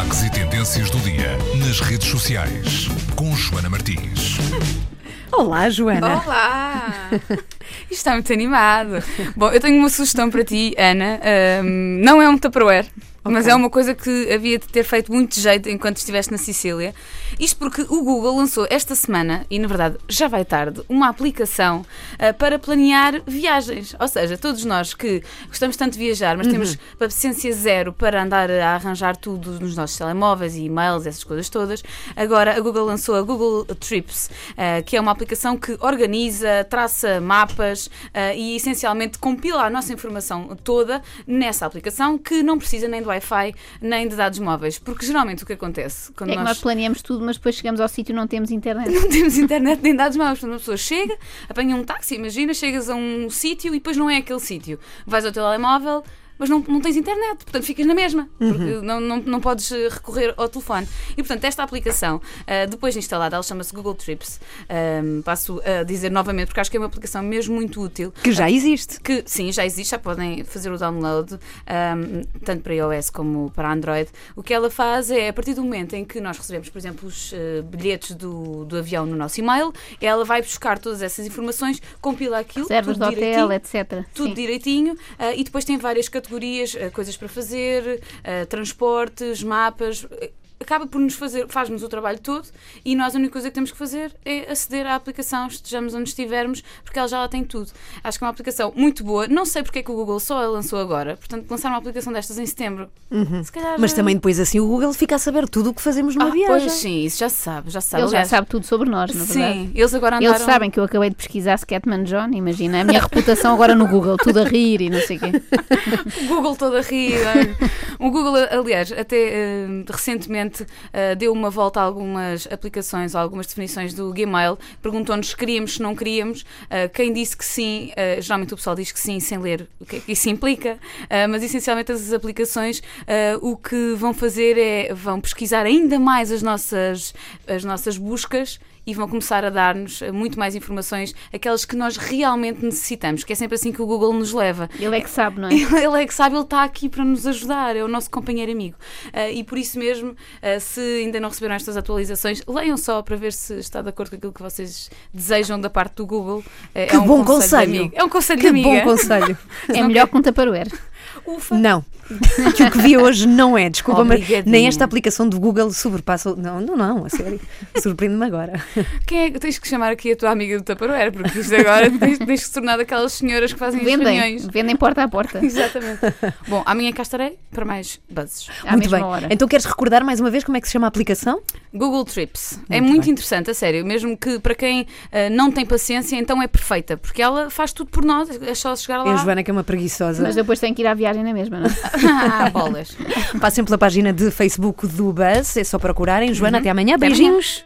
destaques e tendências do dia nas redes sociais com Joana Martins. Olá, Joana. Olá! Isto está muito animado. Bom, eu tenho uma sugestão para ti, Ana. Ahm, não é um Tupperware. Mas é uma coisa que havia de ter feito muito jeito enquanto estiveste na Sicília. Isto porque o Google lançou esta semana, e na verdade já vai tarde, uma aplicação ah, para planear viagens. Ou seja, todos nós que gostamos tanto de viajar, mas temos paciência zero para andar a arranjar tudo nos nossos telemóveis e e-mails, essas coisas todas, agora a Google lançou a Google Trips, ah, que é uma aplicação que organiza, traça mapas ah, e essencialmente compila a nossa informação toda nessa aplicação que não precisa nem de Wi-Fi nem de dados móveis. Porque geralmente o que acontece quando É que nós nós planeamos tudo, mas depois chegamos ao sítio e não temos internet. não temos internet nem dados móveis. Portanto, uma pessoa chega, apanha um táxi, imagina, chegas a um sítio e depois não é aquele sítio. Vais ao teu telemóvel. Mas não, não tens internet, portanto ficas na mesma, porque não, não, não podes eh, recorrer ao telefone. E portanto, esta aplicação, eh, depois de instalada, ela chama-se Google Trips. Ahm, passo a dizer novamente, porque acho que é uma aplicação mesmo muito útil. Que já existe. Que sim, já existe, já podem fazer o download, ahm, tanto para iOS como para Android. O que ela faz é, a partir do momento em que nós recebemos, por exemplo, os eh, bilhetes do, do avião no nosso e-mail, ela vai buscar todas essas informações, compila aquilo, Reservas de tudo hotel, direitinho, etc. tudo Sim. direitinho ah, e depois tem várias categorias, ah, coisas para fazer, ah, transportes, mapas. Acaba por nos fazer, faz-nos o trabalho todo e nós a única coisa que temos que fazer é aceder à aplicação, estejamos onde estivermos, porque ela já lá tem tudo. Acho que é uma aplicação muito boa. Não sei porque é que o Google só a lançou agora, portanto, lançaram uma aplicação destas em setembro. Se calhar. Mas também depois assim o Google fica a saber tudo o que fazemos numa ah, viagem. Pois sim, isso já se sabe, já se sabe. Ele já sabe tudo sobre nós, na verdade. Sim, eles agora andaram. Eles sabem que eu acabei de pesquisar Scatman John, imagina, a minha reputação agora no Google, tudo a rir e não sei o quê. O Google todo a rir. O Google, aliás, até eh, recentemente eh, deu uma volta a algumas aplicações, a algumas definições do Gmail, perguntou-nos se queríamos, se não queríamos. Eh, quem disse que sim, eh, geralmente o pessoal diz que sim sem ler o que é que isso implica, mas essencialmente essas aplicações o que vão fazer é vão pesquisar ainda mais as nossas, as nossas buscas. E vão começar a dar-nos muito mais informações, aquelas que nós realmente necessitamos, que é sempre assim que o Google nos leva. Ele é que sabe, não é? Ele é que sabe, ele está aqui para nos ajudar, nosso companheiro amigo. Ah, e por isso mesmo, ah, se ainda não receberam estas atualizações, leiam só para ver se está de acordo com aquilo que vocês desejam da parte do Google. Ah, Que é um bom conselho. amigo. É um conselho Que de amiga. bom conselho. É melhor que um Tupperware. Ufa. Não. Que o que vi hoje não é. Desculpa, mas nem esta aplicação do Google sobrepassa. Não, não, não, a sério. Surpreende-me agora. Quem é que tens que chamar aqui a tua amiga do Tupperware? Porque isto agora tens, tens que se tornar daquelas senhoras que fazem as Vendem, reuniões. vendem porta a porta. Exatamente. Bom, amanhã cá estarei para mais buzzes. À Muito mesma bem. hora. Então queres recordar mais uma vez como é que se chama a aplicação? Google Trips. é Muito muito bem. interessante, a sério. Mesmo que para quem ah, não tem paciência, então é perfeita. Porque ela faz tudo por nós. É só chegar É lá. a Joana que é uma preguiçosa. Mas depois tenho que ir à viagem na mesma, não é? ah, bolas. Passem pela página de Facebook do Buzz, é só procurarem. Joana, até amanhã. Até amanhã. Beijinhos.